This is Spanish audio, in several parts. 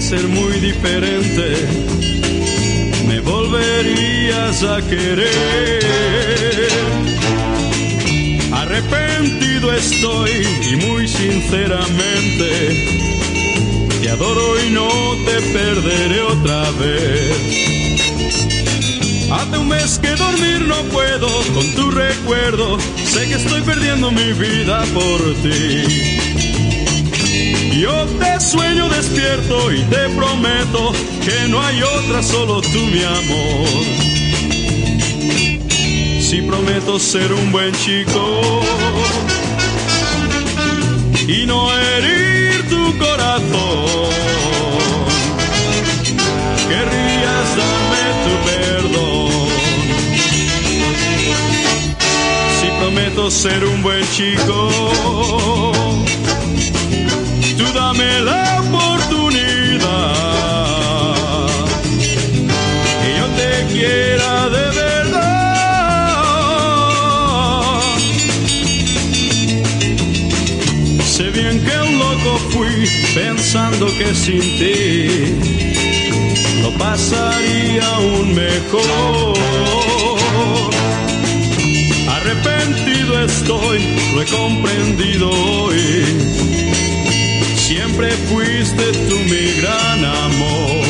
ser muy diferente. Me volverías a querer. Arrepentido estoy y muy sinceramente te adoro y no te perderé otra vez. Hace un mes que dormir no puedo con tu recuerdo. Sé que estoy perdiendo mi vida por ti. Yo te sueño despierto y te prometo que no hay otra, solo tú mi amor. Si prometo ser un buen chico y no herir tu corazón, querrías darme tu perdón. Si prometo ser un buen chico, tú dame la oportunidad que yo te quiera de verdad. Sé bien que loco fui pensando que sin ti lo pasaría aún mejor. Arrepentido estoy, lo he comprendido hoy. Siempre fuiste tú mi gran amor.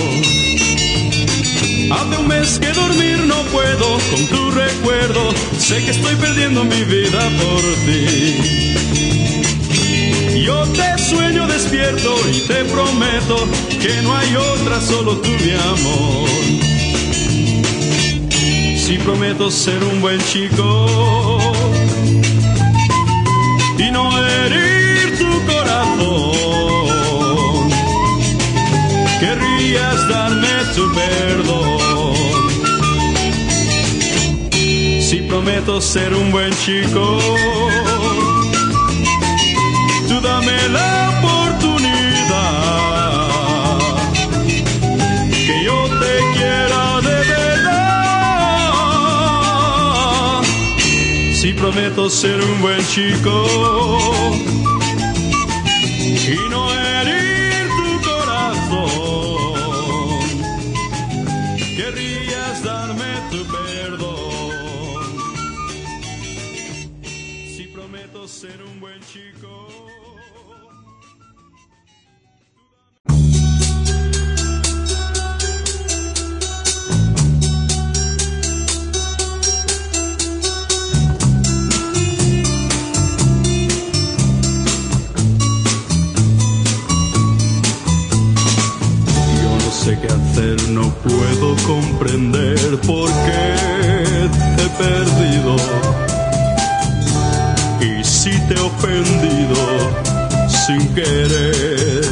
Hace un mes que dormir no puedo con tu recuerdo. Sé que estoy perdiendo mi vida por ti. Yo te sueño despierto y te prometo que no hay otra, solo tú mi amor. Si prometo ser un buen chico prometo ser un buen chico, tú dame la oportunidad que yo te quiera de verdad. Si prometo ser un buen chico comprender por qué te he perdido. Y si te he ofendido sin querer.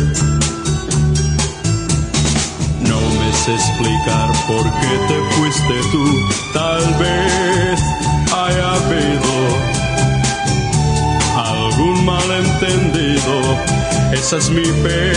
No me sé explicar por qué te fuiste tú, tal vez haya habido algún malentendido, esa es mi pena.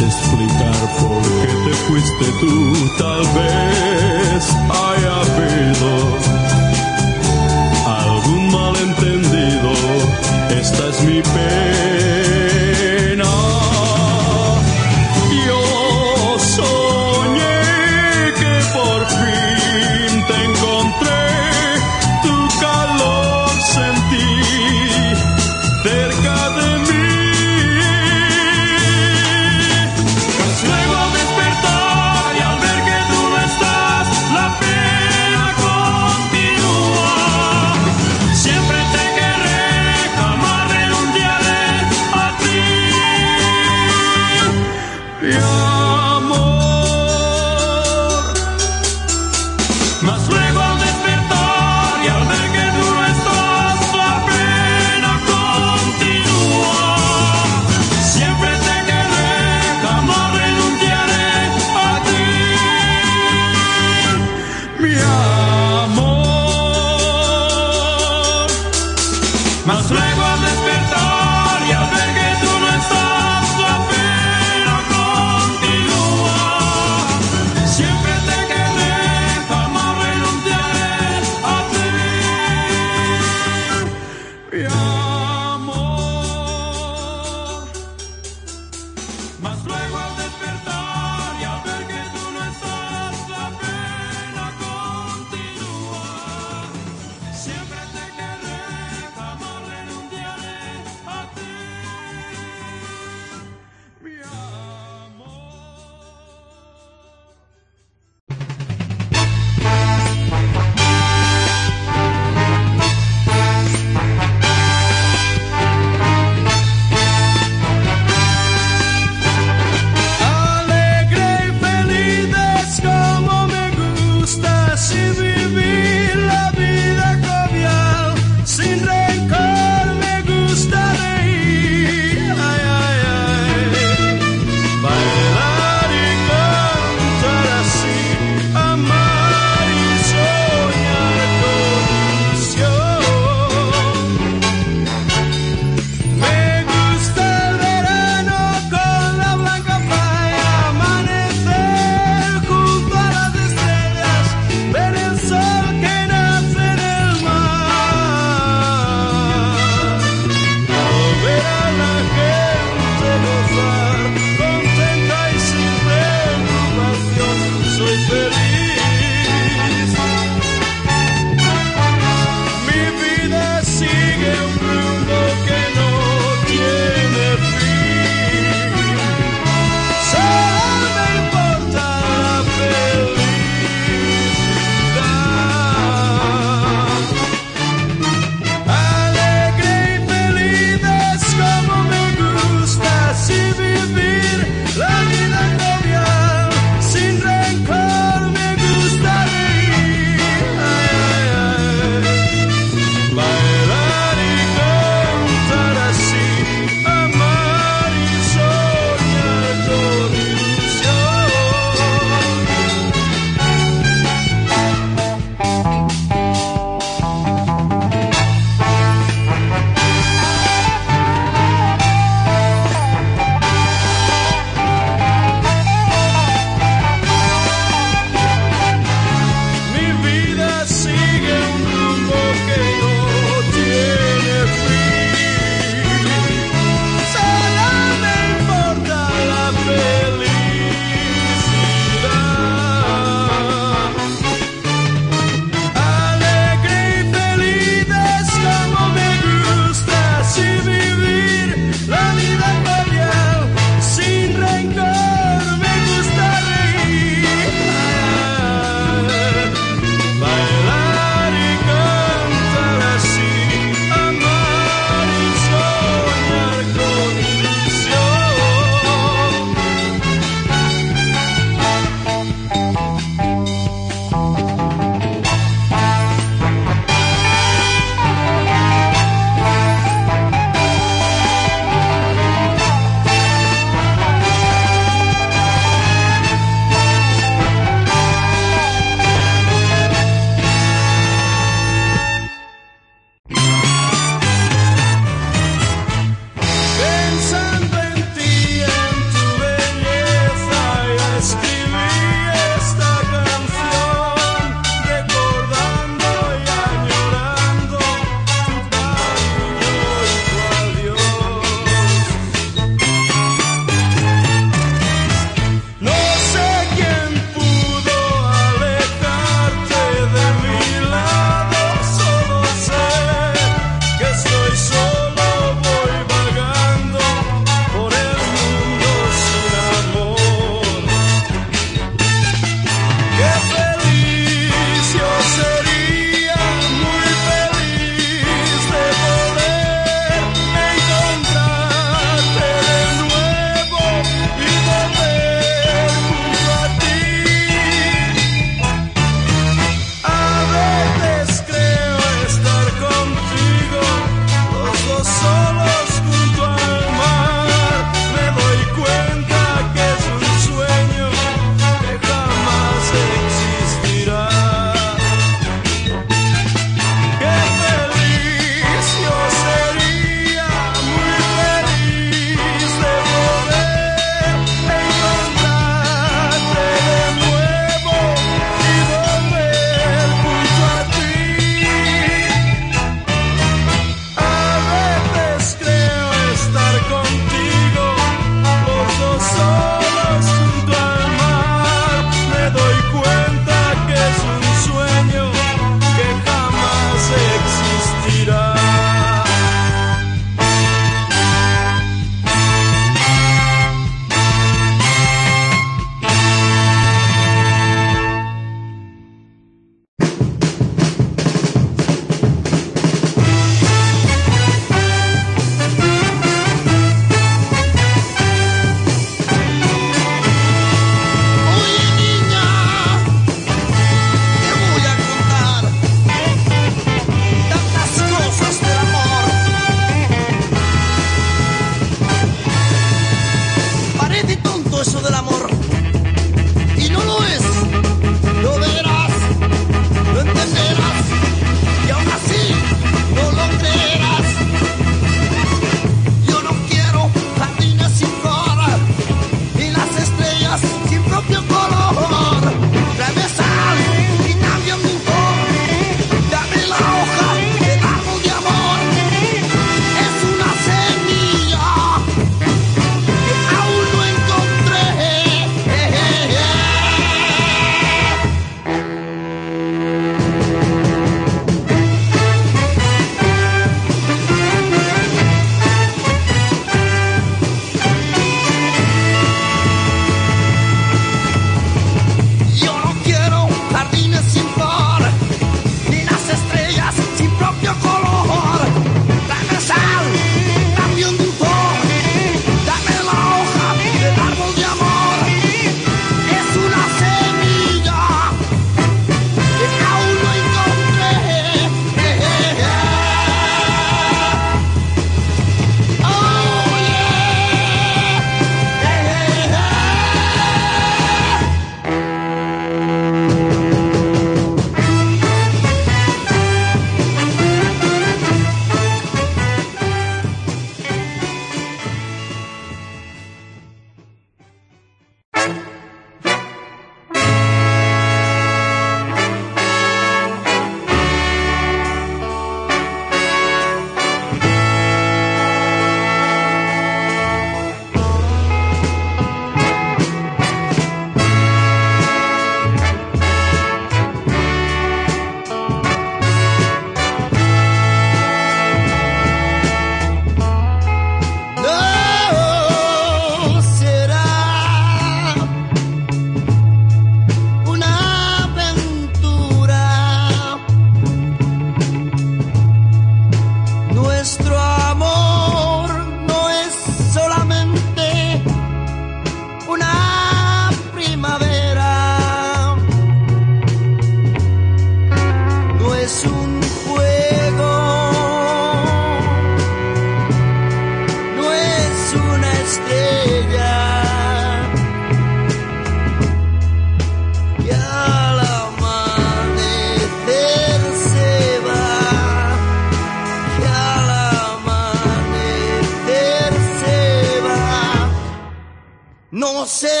No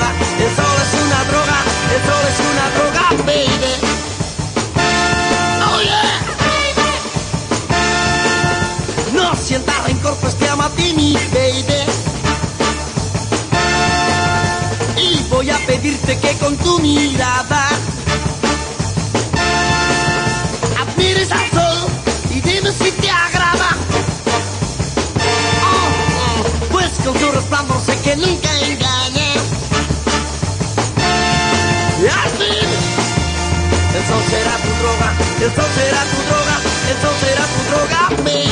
droga, el sol es una droga, el sol es una droga, baby. Oh yeah. baby. No sientas rencor, pues te ama a ti, mi baby. Y voy a pedirte que con tu mirada el sol será tu droga, el sol será tu droga, me.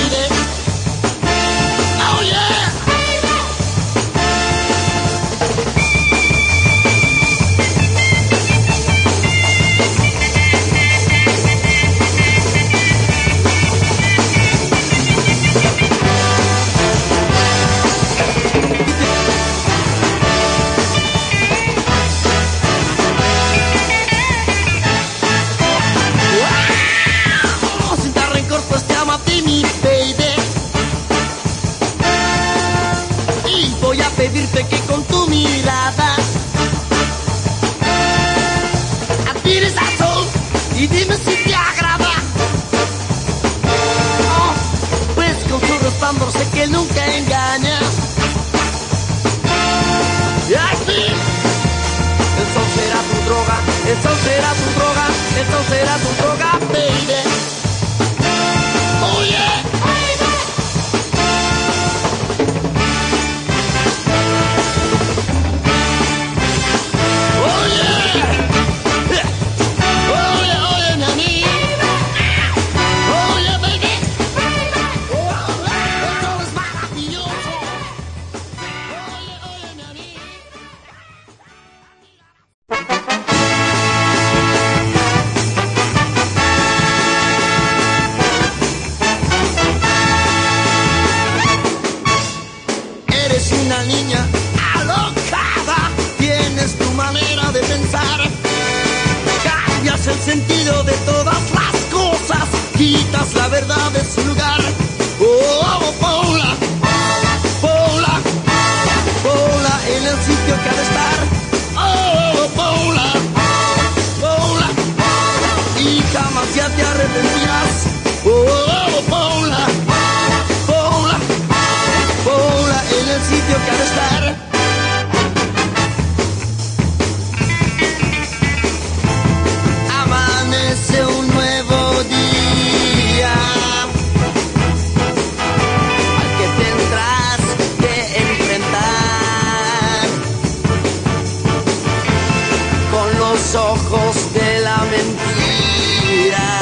Ojos de la mentira.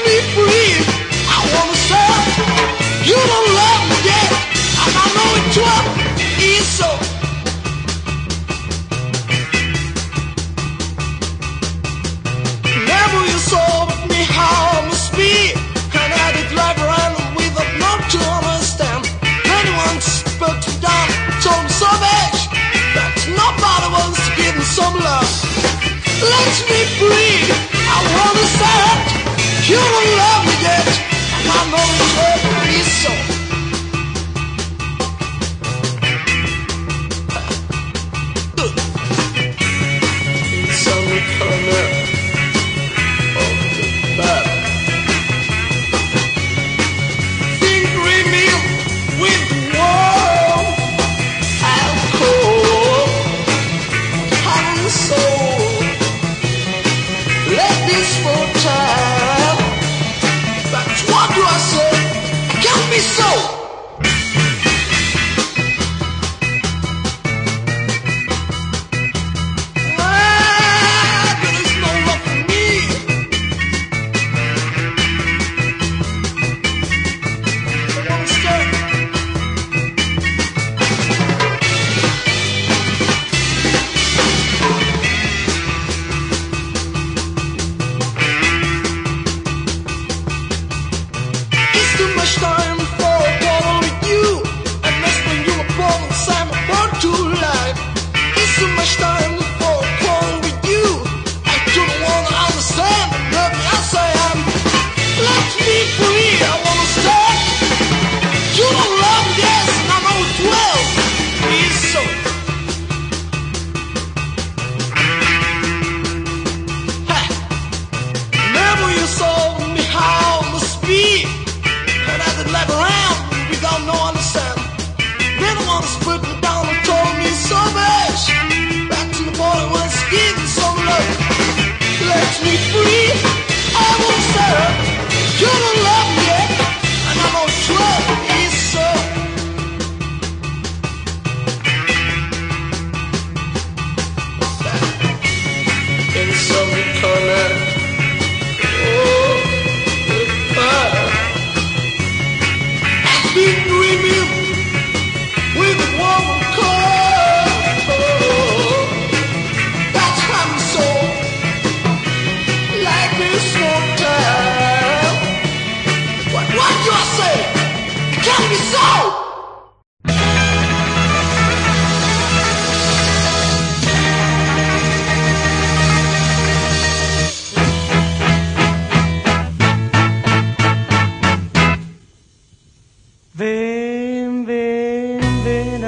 Me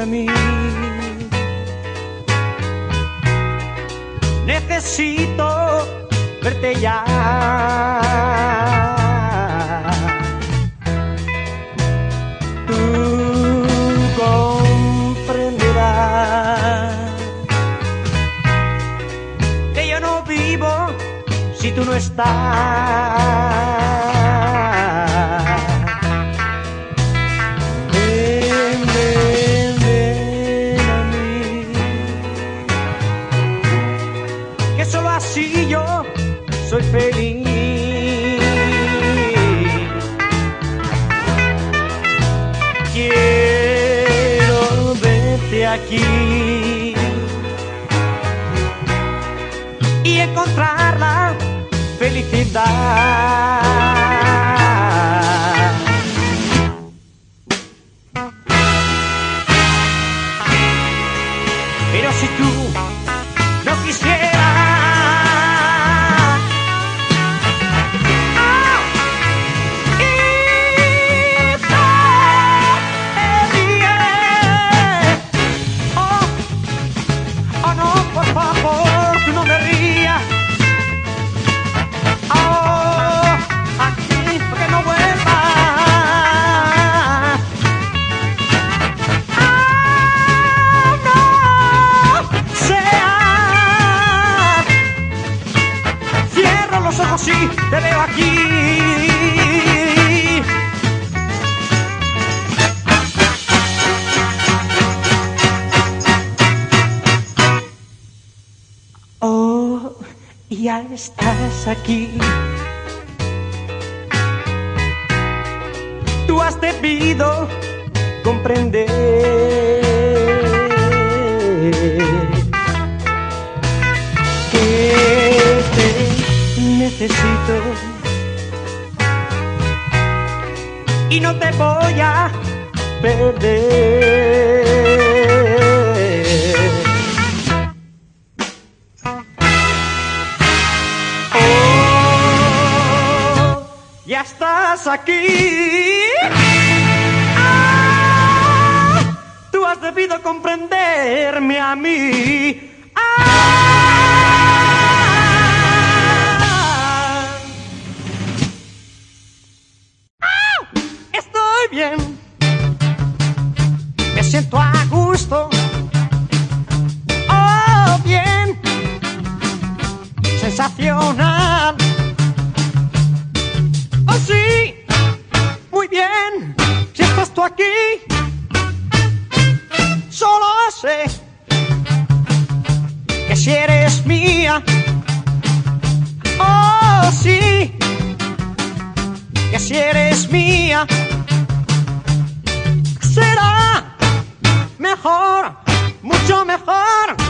mí. Necesito verte ya. Tú comprenderás que yo no vivo si tú no estás. comprender. Que te necesito y no te voy a perder. Oh, ya estás aquí. debido comprenderme a mí. Solo sé que si eres mía, oh sí, que si eres mía, será mejor, mucho mejor.